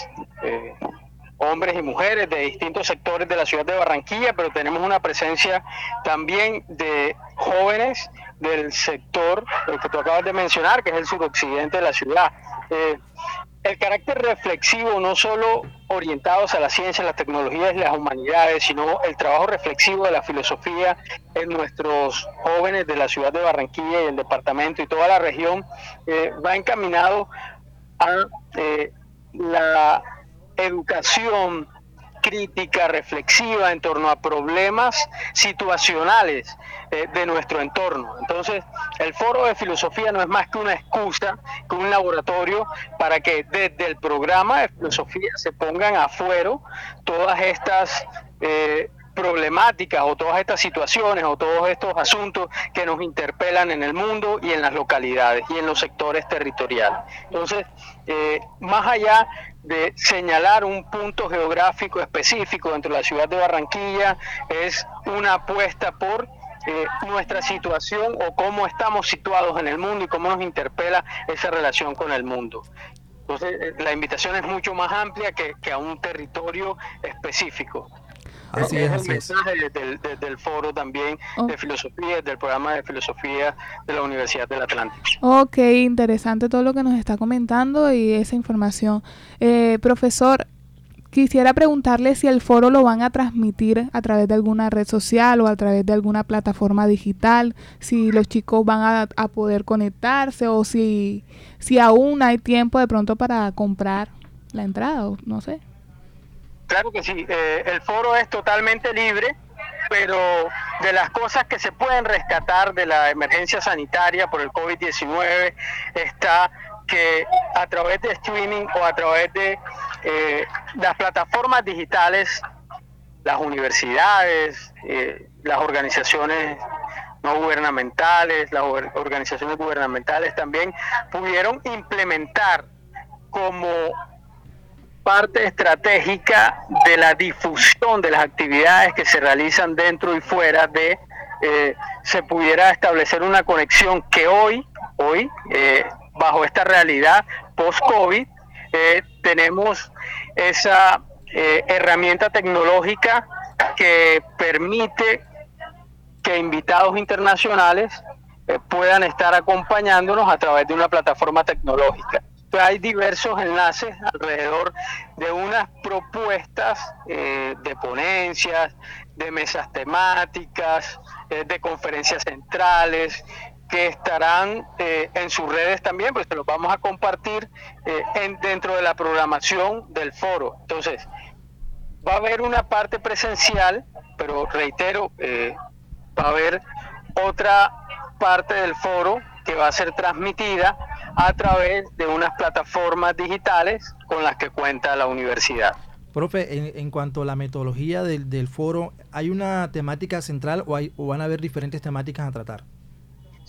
hombres y mujeres de distintos sectores de la ciudad de Barranquilla, pero tenemos una presencia también de jóvenes del sector que tú acabas de mencionar, que es el suroccidente de la ciudad. Eh, el carácter reflexivo, no solo orientados a la ciencia, las tecnologías y las humanidades, sino el trabajo reflexivo de la filosofía en nuestros jóvenes de la ciudad de Barranquilla y el departamento y toda la región, eh, va encaminado a eh, la educación crítica, reflexiva en torno a problemas situacionales eh, de nuestro entorno. Entonces, el foro de filosofía no es más que una excusa, que un laboratorio para que desde el programa de filosofía se pongan afuera todas estas eh, problemáticas o todas estas situaciones o todos estos asuntos que nos interpelan en el mundo y en las localidades y en los sectores territoriales. Entonces, eh, más allá de señalar un punto geográfico específico dentro de la ciudad de Barranquilla, es una apuesta por eh, nuestra situación o cómo estamos situados en el mundo y cómo nos interpela esa relación con el mundo. Entonces, eh, la invitación es mucho más amplia que, que a un territorio específico. Así es, el mensaje del, foro también oh. de filosofía, del programa de filosofía de la Universidad del Atlántico. Ok, interesante todo lo que nos está comentando y esa información. Eh, profesor, quisiera preguntarle si el foro lo van a transmitir a través de alguna red social o a través de alguna plataforma digital, si los chicos van a, a poder conectarse o si, si aún hay tiempo de pronto para comprar la entrada, o no sé. Claro que sí, eh, el foro es totalmente libre, pero de las cosas que se pueden rescatar de la emergencia sanitaria por el COVID-19 está que a través de streaming o a través de eh, las plataformas digitales, las universidades, eh, las organizaciones no gubernamentales, las organizaciones gubernamentales también pudieron implementar como parte estratégica de la difusión de las actividades que se realizan dentro y fuera de eh, se pudiera establecer una conexión que hoy, hoy, eh, bajo esta realidad post-COVID, eh, tenemos esa herramienta tecnológica que permite que invitados internacionales puedan estar acompañándonos a través de una plataforma tecnológica hay diversos enlaces alrededor de unas propuestas eh, de ponencias, de mesas temáticas, eh, de conferencias centrales que estarán eh, en sus redes también, pues se los vamos a compartir en, dentro de la programación del foro. Entonces, va a haber una parte presencial, pero reitero, va a haber otra parte del foro que va a ser transmitida a través de unas plataformas digitales con las que cuenta la universidad. Profe, en, cuanto a la metodología del, foro, ¿hay una temática central o, hay, o van a haber diferentes temáticas a tratar?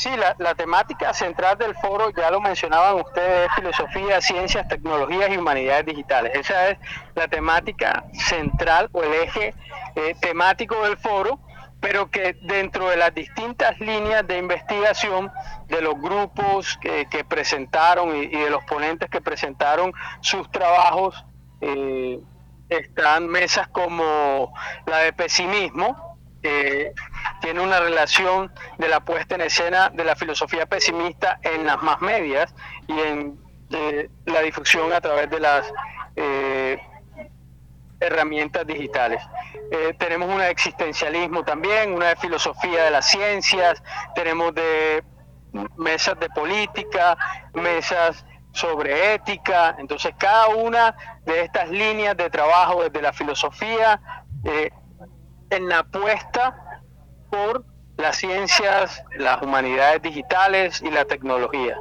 Sí, la, temática central del foro, ya lo mencionaban ustedes, es filosofía, ciencias, tecnologías y humanidades digitales. Esa es la temática central o el eje eh, temático del foro pero que dentro de las distintas líneas de investigación de los grupos que, presentaron y, de los ponentes que presentaron sus trabajos, eh, están mesas como la de pesimismo, que tiene una relación de la puesta en escena de la filosofía pesimista en las más medias y en eh, la difusión a través de las eh, herramientas digitales. Eh, tenemos un existencialismo también, una de filosofía de las ciencias, tenemos de mesas de política, mesas sobre ética. Entonces, cada una de estas líneas de trabajo desde la filosofía eh, en la apuesta por las ciencias, las humanidades digitales y la tecnología.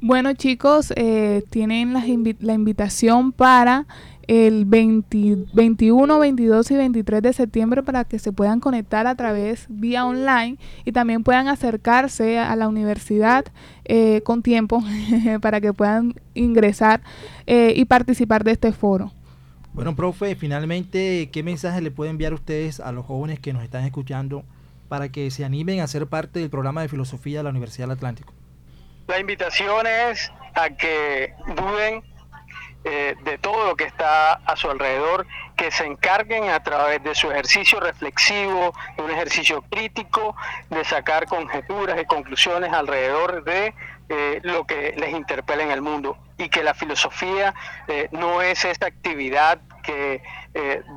Bueno chicos, eh, tienen la, invitación para el 21, 22 y 23 de septiembre para que se puedan conectar a través vía online y también puedan acercarse a la universidad eh, con tiempo para que puedan ingresar eh, y participar de este foro. Bueno, profe, finalmente, ¿qué mensaje le puede enviar ustedes a los jóvenes que nos están escuchando para que se animen a ser parte del programa de filosofía de la Universidad del Atlántico? La invitación es a que duden eh, de todo lo que está a su alrededor, que se encarguen a través de su ejercicio reflexivo, de un ejercicio crítico, de sacar conjeturas y conclusiones alrededor de eh, lo que les interpela en el mundo. Y que la filosofía eh, no es esa actividad que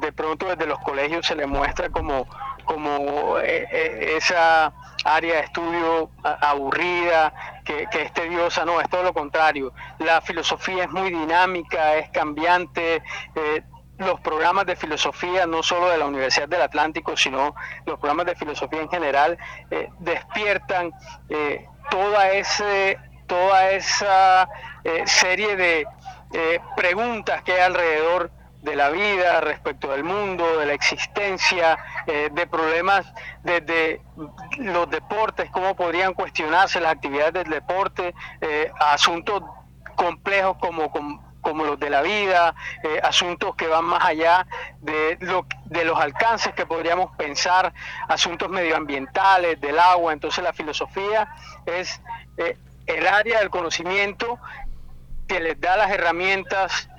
de pronto desde los colegios se le muestra como, como esa área de estudio aburrida, que, que, es tediosa, no, es todo lo contrario. La filosofía es muy dinámica, es cambiante. Eh, los programas de filosofía, no solo de la Universidad del Atlántico, sino los programas de filosofía en general, eh, despiertan eh, toda, ese, toda esa serie de preguntas que hay alrededor de la vida, respecto del mundo, de la existencia, eh, de problemas desde los deportes, cómo podrían cuestionarse las actividades del deporte, eh, asuntos complejos como, como, los de la vida, eh, asuntos que van más allá de, lo, de los alcances que podríamos pensar, asuntos medioambientales, del agua. Entonces la filosofía es el área del conocimiento que les da las herramientas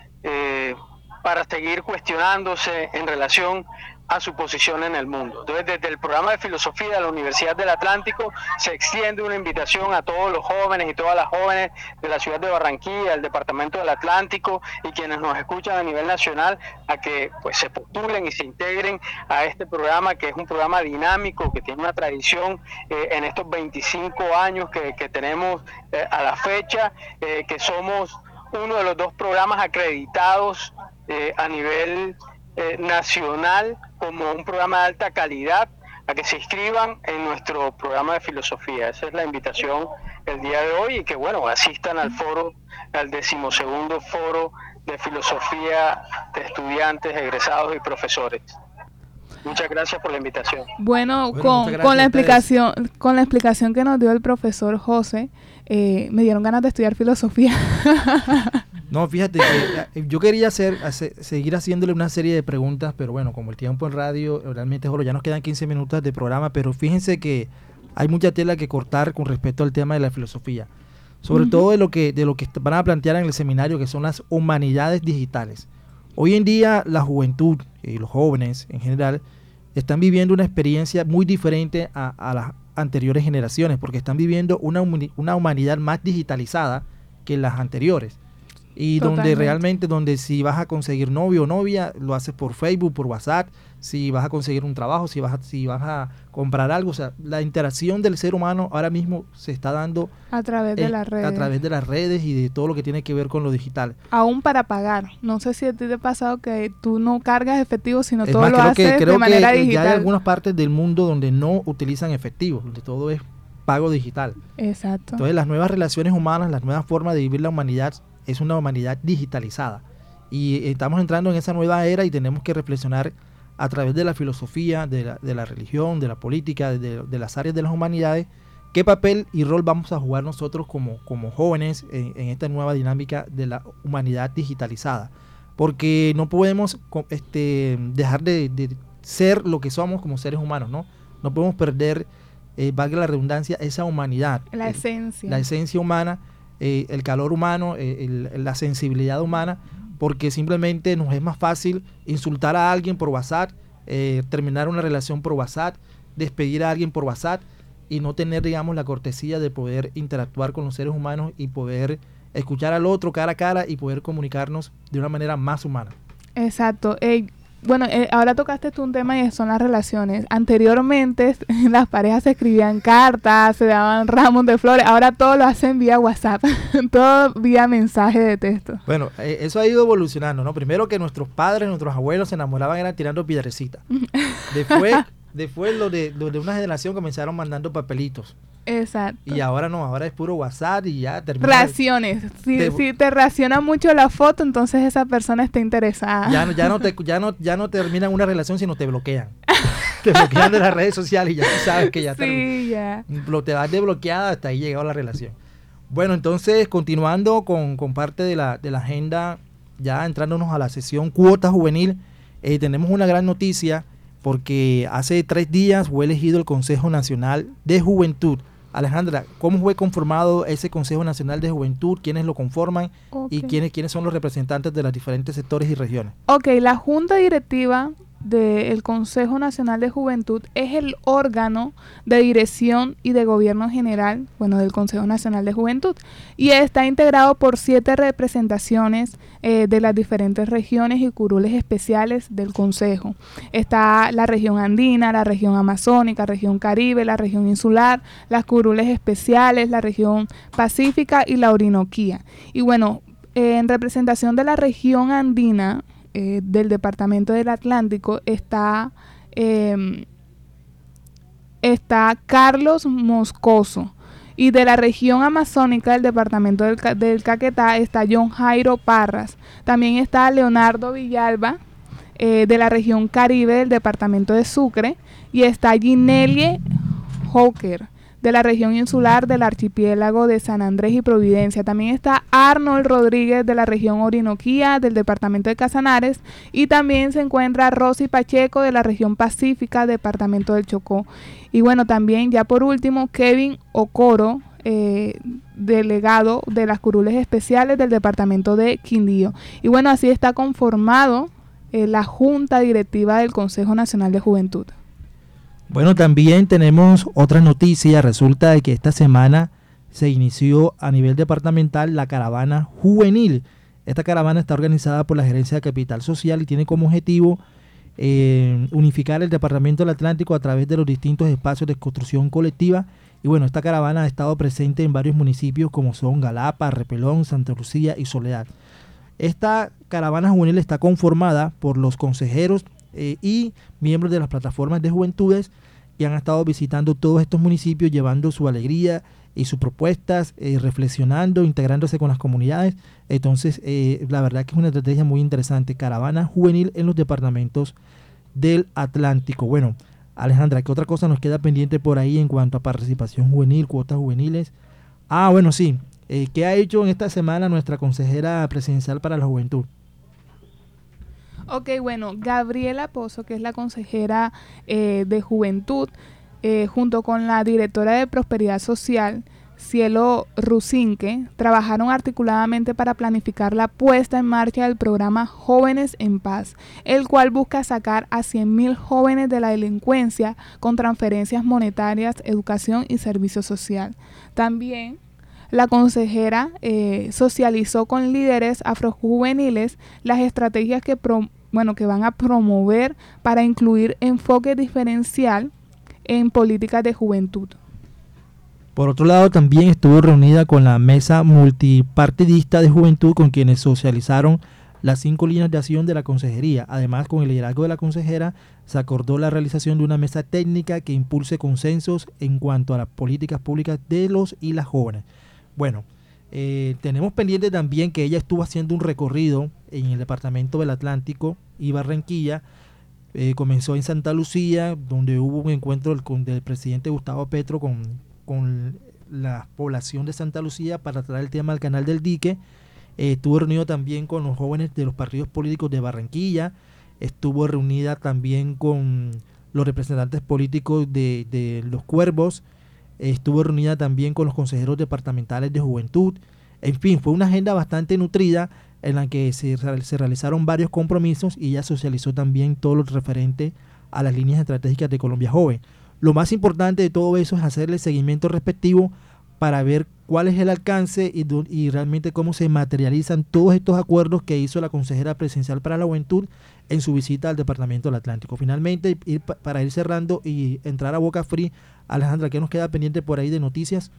para seguir cuestionándose en relación a su posición en el mundo. Entonces, desde el programa de filosofía de la Universidad del Atlántico se extiende una invitación a todos los jóvenes y todas las jóvenes de la ciudad de Barranquilla, el departamento del Atlántico y quienes nos escuchan a nivel nacional a que pues se postulen y se integren a este programa que es un programa dinámico que tiene una tradición eh, en estos 25 años que, tenemos eh, a la fecha, eh, que somos uno de los dos programas acreditados eh, a nivel eh, nacional como un programa de alta calidad a que se inscriban en nuestro programa de filosofía. Esa es la invitación el día de hoy y que bueno, asistan al foro, al decimosegundo foro de filosofía de estudiantes, egresados y profesores. Muchas gracias por la invitación. Bueno, con, con, la explicación, con la explicación que nos dio el profesor José, eh, me dieron ganas de estudiar filosofía. No, fíjate que eh, yo quería hacer, seguir haciéndole una serie de preguntas, pero bueno, como el tiempo en radio realmente solo ya nos quedan 15 minutos de programa, pero fíjense que hay mucha tela que cortar con respecto al tema de la filosofía. Sobre todo de lo que de lo que van a plantear en el seminario que son las humanidades digitales. Hoy en día la juventud y los jóvenes en general están viviendo una experiencia muy diferente a, las anteriores generaciones, porque están viviendo una, una humanidad más digitalizada que las anteriores y donde realmente donde si vas a conseguir novio o novia lo haces por Facebook por WhatsApp. Si vas a conseguir un trabajo si vas a, si vas a comprar algo o sea la interacción del ser humano ahora mismo se está dando a través de las redes a través de las redes y de todo lo que tiene que ver con lo digital. Aún para pagar. No sé si a ti te ha pasado que tú no cargas efectivo sino todo lo haces de manera digital ya hay algunas partes del mundo donde no utilizan efectivo donde todo es pago digital. Exacto. Entonces las nuevas relaciones humanas las nuevas formas de vivir la humanidad es una humanidad digitalizada. Y estamos entrando en esa nueva era y tenemos que reflexionar a través de la filosofía, de la, de la religión, de la política, de, las áreas de las humanidades, qué papel y rol vamos a jugar nosotros como, como jóvenes en, esta nueva dinámica de la humanidad digitalizada. Porque no podemos este, dejar de, ser lo que somos como seres humanos, ¿no? No podemos perder, eh, valga la redundancia, esa humanidad. La esencia. La esencia humana eh, el calor humano, eh, la sensibilidad humana, porque simplemente nos es más fácil insultar a alguien por WhatsApp, eh, terminar una relación por WhatsApp, despedir a alguien por WhatsApp y no tener, digamos, la cortesía de poder interactuar con los seres humanos y poder escuchar al otro cara a cara y poder comunicarnos de una manera más humana. Exacto. Bueno, eh, ahora tocaste tú un tema y son las relaciones. Anteriormente las parejas se escribían cartas, se daban ramos de flores, ahora todo lo hacen vía WhatsApp, todo vía mensaje de texto. Bueno, eh, eso ha ido evolucionando, ¿no? Primero que nuestros padres, nuestros abuelos se enamoraban eran tirando piedrecitas. Después, después lo de, lo de una generación comenzaron mandando papelitos. Exacto. Y ahora no, ahora es puro WhatsApp y ya termina. Raciones. Si te, te raciona mucho la foto, entonces esa persona está interesada. Ya no, ya no te, ya no, ya no terminan una relación, sino te bloquean. te bloquean de las redes sociales y ya sabes que ya, sí, ya. te vas desbloqueada hasta ahí llegó la relación. Bueno, entonces continuando con, con parte de la, de la agenda, ya entrándonos a la sesión cuota juvenil, eh, tenemos una gran noticia porque hace tres días fue elegido el Consejo Nacional de Juventud Alejandra, ¿cómo fue conformado ese Consejo Nacional de Juventud? ¿Quiénes lo conforman? ¿Y quiénes, quiénes son los representantes de los diferentes sectores y regiones? Ok, la Junta Directiva del Consejo Nacional de Juventud es el órgano de dirección y de gobierno general, bueno, del Consejo Nacional de Juventud, y está integrado por siete representaciones eh, de las diferentes regiones y curules especiales del Consejo. Está la región andina, la región amazónica, la región caribe, la región insular, las curules especiales, la región pacífica y la orinoquía. Y bueno, en representación de la región andina, eh, del Departamento del Atlántico está, em, está Carlos Moscoso. Y de la región amazónica del departamento del, del, Caquetá está John Jairo Parras. También está Leonardo Villalba eh, de la región Caribe del departamento de Sucre. Y está Ginelie Hawker de la región insular del archipiélago de San Andrés y Providencia. También está Arnold Rodríguez de la región Orinoquía del departamento de Casanares y también se encuentra Rosy Pacheco de la región Pacífica, departamento del Chocó. Y bueno, también ya por último Kevin Ocoro, eh, delegado de las curules especiales del departamento de Quindío. Y bueno, así está conformado eh, la Junta Directiva del Consejo Nacional de Juventud. Bueno, también tenemos otra noticia. Resulta de que esta semana se inició a nivel departamental la caravana juvenil. Esta caravana está organizada por la Gerencia de Capital Social y tiene como objetivo eh, unificar el Departamento del Atlántico a través de los distintos espacios de construcción colectiva. Y bueno, esta caravana ha estado presente en varios municipios como son Galapa, Repelón, Santa Lucía y Soledad. Esta caravana juvenil está conformada por los consejeros eh, y miembros de las plataformas de juventudes que han estado visitando todos estos municipios llevando su alegría y sus propuestas, eh, reflexionando, integrándose con las comunidades. Entonces, eh, la verdad que es una estrategia muy interesante. Caravana juvenil en los departamentos del Atlántico. Bueno, Alejandra, ¿qué otra cosa nos queda pendiente por ahí en cuanto a participación juvenil, cuotas juveniles? Ah, bueno, sí. ¿Qué ha hecho en esta semana nuestra consejera presidencial para la juventud? Ok, bueno, Gabriela Pozo, que es la consejera eh, de Juventud, eh, junto con la directora de Prosperidad Social, Cielo Rusinque, trabajaron articuladamente para planificar la puesta en marcha del programa Jóvenes en Paz, el cual busca sacar a 100.000 jóvenes de la delincuencia con transferencias monetarias, educación y servicio social. También la consejera eh, socializó con líderes afrojuveniles las estrategias que, que van a promover para incluir enfoque diferencial en políticas de juventud. Por otro lado, también estuvo reunida con la mesa multipartidista de juventud con quienes socializaron las cinco líneas de acción de la consejería. Además, con el liderazgo de la consejera, se acordó la realización de una mesa técnica que impulse consensos en cuanto a las políticas públicas de los y las jóvenes. Bueno, eh, tenemos pendiente también que ella estuvo haciendo un recorrido en el departamento del Atlántico y Barranquilla. Eh, comenzó en Santa Lucía, donde hubo un encuentro del, del presidente Gustavo Petro con, con, la población de Santa Lucía para tratar el tema del canal del dique. Eh, estuvo reunido también con los jóvenes de los partidos políticos de Barranquilla. Estuvo reunida también con los representantes políticos de, de los cuervos estuvo reunida también con los consejeros departamentales de juventud. En fin, fue una agenda bastante nutrida en la que se, realizaron varios compromisos y ella socializó también todo lo referente a las líneas estratégicas de Colombia Joven. Lo más importante de todo eso es hacerle seguimiento respectivo para ver cuál es el alcance y, realmente cómo se materializan todos estos acuerdos que hizo la consejera presidencial para la juventud en su visita al Departamento del Atlántico. Finalmente, ir, para ir cerrando y entrar a Boca Free, Alejandra, ¿qué nos queda pendiente por ahí de noticias?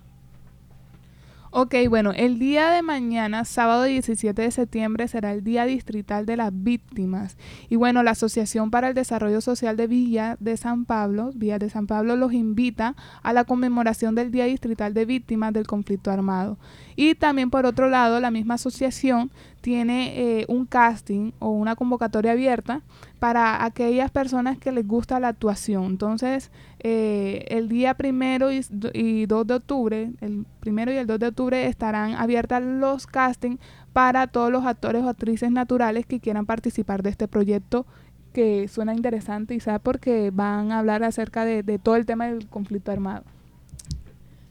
Ok, bueno, el día de mañana, sábado 17 de septiembre, será el Día Distrital de las Víctimas. Y bueno, la Asociación para el Desarrollo Social de Villa de San Pablo, Villa de San Pablo, los invita a la conmemoración del Día Distrital de Víctimas del Conflicto Armado. Y también, por otro lado, la misma asociación tiene eh, un casting o una convocatoria abierta para aquellas personas que les gusta la actuación. Entonces, eh, el día primero y, y, 2 de octubre, el primero y el 2 de octubre estarán abiertas los castings para todos los actores o actrices naturales que quieran participar de este proyecto que suena interesante sabe porque van a hablar acerca de, todo el tema del conflicto armado.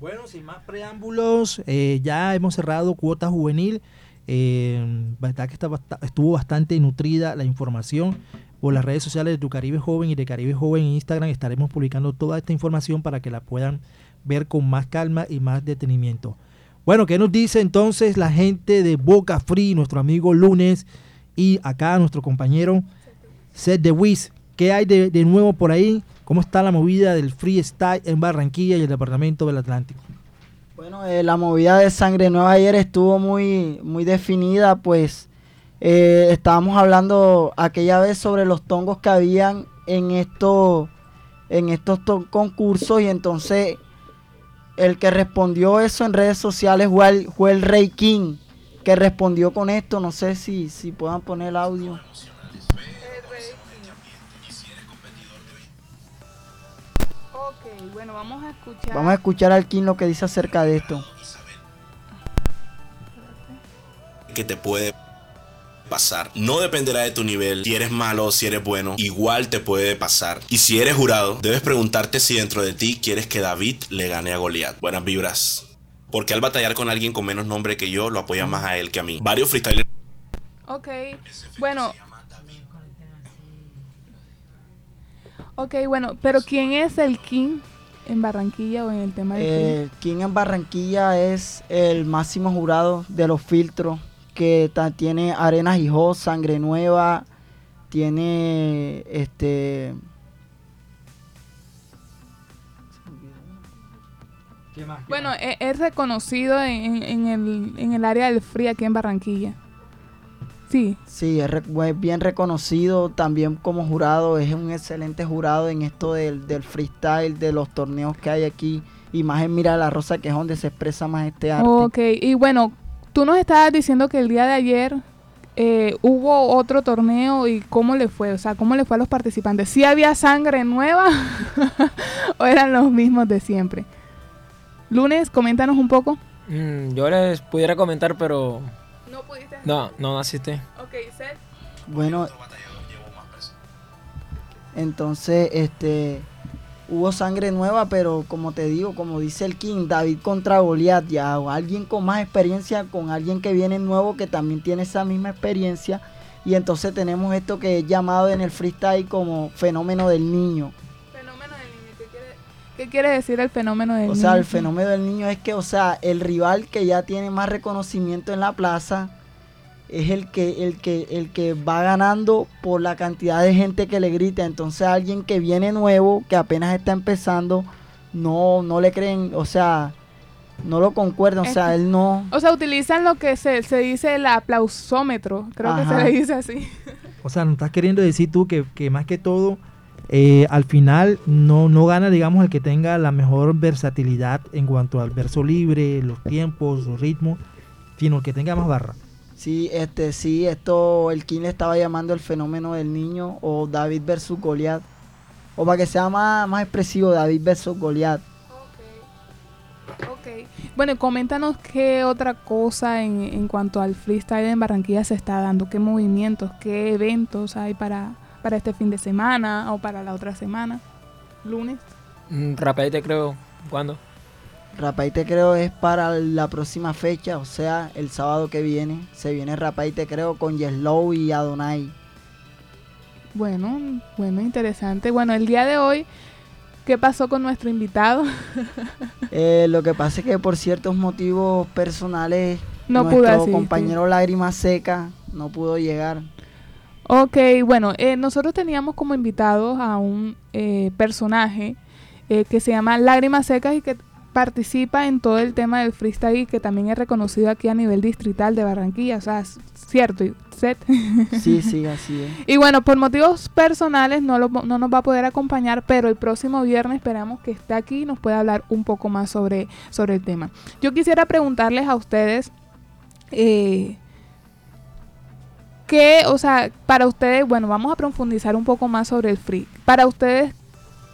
Bueno, sin más preámbulos, eh, ya hemos cerrado cuota juvenil. Eh, verdad que estuvo bastante nutrida la información por las redes sociales de Tu Caribe Joven y de Caribe Joven en Instagram. Estaremos publicando toda esta información para que la puedan ver con más calma y más detenimiento. Bueno, ¿qué nos dice entonces la gente de Boca Free, nuestro amigo Lunes y acá nuestro compañero Seth de Wiz? ¿Qué hay de, de nuevo por ahí? ¿Cómo está la movida del freestyle en Barranquilla y el Departamento del Atlántico? Bueno, eh, la movida de Sangre Nueva ayer estuvo muy, muy definida, pues eh, estábamos hablando aquella vez sobre los tongos que habían en estos, en estos concursos y entonces el que respondió eso en redes sociales fue el, fue el Rey King, que respondió con esto, no sé si, si puedan poner el audio. Bueno, vamos a escuchar. Vamos a escuchar al King lo que dice acerca de esto. Que te puede pasar. No dependerá de tu nivel, si eres malo o si eres bueno, igual te puede pasar. Y si eres jurado, debes preguntarte si dentro de ti quieres que David le gane a Goliat. Buenas vibras. Porque al batallar con alguien con menos nombre que yo, lo apoya más a él que a mí. Varios freestylers. Ok, bueno, Ok, bueno, pero ¿quién es el King en Barranquilla o en el tema de... Eh, King en Barranquilla es el máximo jurado de los filtros, que tiene Arenas Hijo, Sangre Nueva, tiene este... Bueno, e, es, reconocido en, en, el, en el área del free aquí en Barranquilla. Sí. Sí, es, bien reconocido también como jurado, es un excelente jurado en esto del, freestyle, de los torneos que hay aquí, y más en Mira la Rosa, que es donde se expresa más este arte. Ok, y bueno, tú nos estabas diciendo que el día de ayer eh, hubo otro torneo y cómo le fue, o sea, cómo le fue a los participantes. ¿Sí había sangre nueva o eran los mismos de siempre? Lunes, coméntanos un poco. Mm, yo les pudiera comentar, pero no, no asiste. Ok, Seth. Bueno, entonces, este, hubo sangre nueva, pero como te digo, como dice el King, David contra Goliat, ya alguien con más experiencia, con alguien que viene nuevo que también tiene esa misma experiencia. Y entonces tenemos esto que es llamado en el freestyle como fenómeno del niño. Qué quiere decir el fenómeno del niño? O sea, el fenómeno del niño es que, o sea, el rival que ya tiene más reconocimiento en la plaza, es el que, el que, el que va ganando por la cantidad de gente que le grita. Entonces alguien que viene nuevo, que apenas está empezando, no, no le creen, o sea, no lo concuerdan, o sea, él no... O sea, utilizan lo que se, dice el aplausómetro, creo que se le dice así. O sea, no estás queriendo decir tú que, más que todo, eh, al final no, no gana, digamos, el que tenga la mejor versatilidad en cuanto al verso libre, los tiempos, los ritmos, sino el que tenga más barra. Sí, este, sí, esto el King le estaba llamando el fenómeno del niño o David versus Goliat. O para que sea más, más expresivo, David versus Goliat. Ok. Bueno, coméntanos qué otra cosa en, en, cuanto al freestyle en Barranquilla se está dando, qué movimientos, qué eventos hay para, para este fin de semana o para la otra semana, lunes. Mm, Rapidamente creo, ¿cuándo? Rapaite creo es para la próxima fecha, o sea, el sábado que viene. Se viene Rapaite creo con Yeslow y Adonai. Bueno, bueno, interesante. Bueno, el día de hoy ¿Qué pasó con nuestro invitado? Eh, lo que pasa es que por ciertos motivos personales, no nuestro compañero Lágrima Seca no pudo llegar. Ok, bueno, eh, nosotros teníamos como invitados a un eh, personaje que se llama Lágrimas Secas y que participa en todo el tema del freestyle que también es reconocido aquí a nivel distrital de Barranquilla, o sea, cierto, set. Sí, sí, así es. y bueno, por motivos personales no, no nos va a poder acompañar, pero el próximo viernes esperamos que esté aquí y nos pueda hablar un poco más sobre, sobre el tema. Yo quisiera preguntarles a ustedes, eh, ¿qué, o sea, para ustedes, bueno, vamos a profundizar un poco más sobre el free. Para ustedes,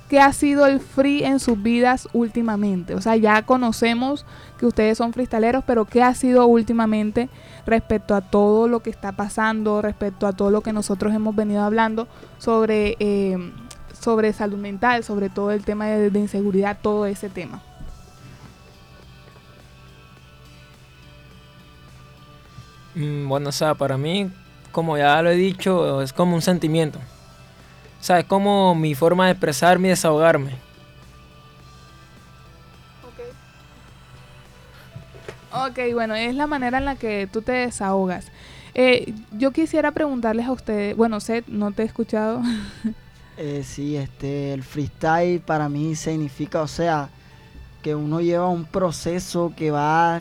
qué ha sido el free en sus vidas últimamente. O sea, ya conocemos que ustedes son freestaleros, pero qué ha sido últimamente respecto a todo lo que está pasando, respecto a todo lo que nosotros hemos venido hablando sobre, eh, sobre salud mental, sobre todo el tema de, inseguridad, todo ese tema. Mm, bueno, o sea, para mí, como ya lo he dicho, es como un sentimiento. O sea, es como mi forma de expresarme y desahogarme. Ok, bueno, es la manera en la que tú te desahogas. Eh, yo quisiera preguntarles a ustedes, bueno, Seth, no te he escuchado. eh, sí, este, el freestyle para mí significa, o sea, que uno lleva un proceso que va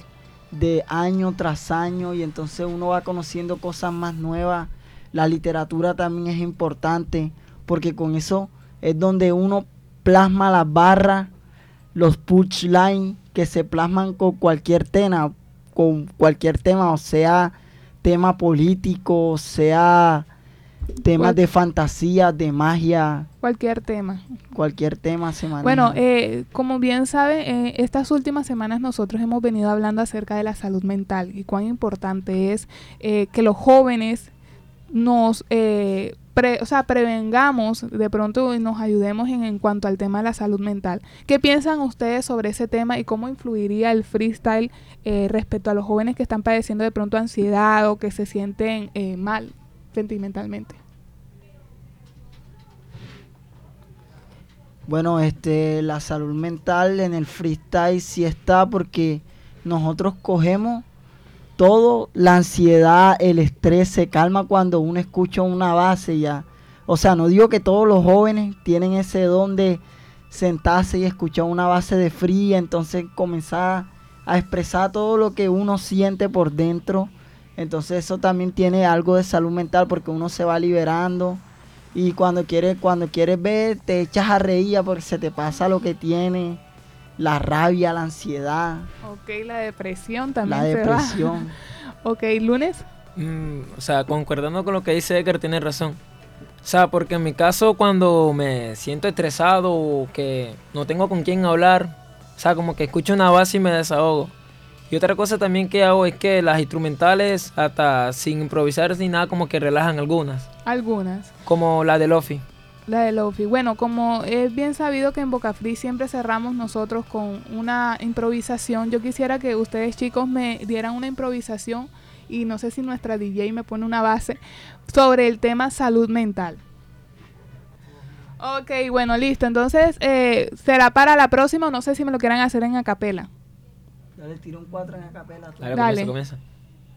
de año tras año y entonces uno va conociendo cosas más nuevas. La literatura también es importante porque con eso es donde uno plasma las barras, los punchlines que se plasman con cualquier tema, con cualquier tema, o sea, tema político, sea temas de fantasía, de magia. Cualquier tema. Cualquier tema se maneja. Bueno, eh, como bien sabe, eh, estas últimas semanas nosotros hemos venido hablando acerca de la salud mental y cuán importante es eh, que los jóvenes nos o sea, prevengamos de pronto y nos ayudemos en, en, cuanto al tema de la salud mental. ¿Qué piensan ustedes sobre ese tema y cómo influiría el freestyle eh, respecto a los jóvenes que están padeciendo de pronto ansiedad o que se sienten eh, mal sentimentalmente? Bueno, este, la salud mental en el freestyle sí está porque nosotros cogemos todo, la ansiedad, el estrés se calma cuando uno escucha una base ya. O sea, no digo que todos los jóvenes tienen ese don de sentarse y escuchar una base de fría, entonces comenzar a expresar todo lo que uno siente por dentro. Entonces eso también tiene algo de salud mental porque uno se va liberando y cuando quieres cuando quieres ver te echas a reír porque se te pasa lo que tiene la rabia, la ansiedad. Ok, la depresión también. La depresión. ok, lunes. Mm, o sea, concordando con lo que dice Edgar, tiene razón. O sea, porque en mi caso cuando me siento estresado o que no tengo con quién hablar, o sea, como que escucho una base y me desahogo. Y otra cosa también que hago es que las instrumentales, hasta sin improvisar ni nada, como que relajan algunas. Algunas. Como la de Lofi. La de Lofi. Bueno, como es bien sabido que en Boca Free siempre cerramos nosotros con una improvisación, yo quisiera que ustedes chicos me dieran una improvisación y no sé si nuestra DJ me pone una base sobre el tema salud mental. Ok, bueno, listo. Entonces, eh, será para la próxima. No sé si me lo quieran hacer en acapela. Dale, tiro un 4 en acapela. Dale, Dale. Comienza,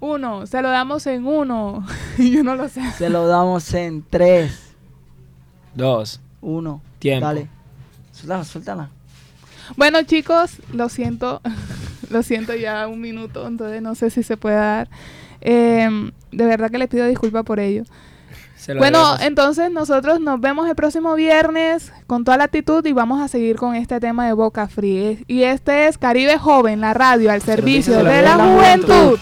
Uno, se lo damos en uno. Yo no lo sé. Se lo damos en tres. Dos. Uno. Tiempo. Dale. Suéltala, suéltala. Bueno, chicos, lo siento. lo siento ya un minuto, entonces no sé si se puede dar. Em, de verdad que les pido disculpas por ello. Bueno, entonces nosotros nos vemos el próximo viernes con toda la actitud y vamos a seguir con este tema de Boca Free. Y este es Caribe Joven, la radio al servicio, de, la, juventud.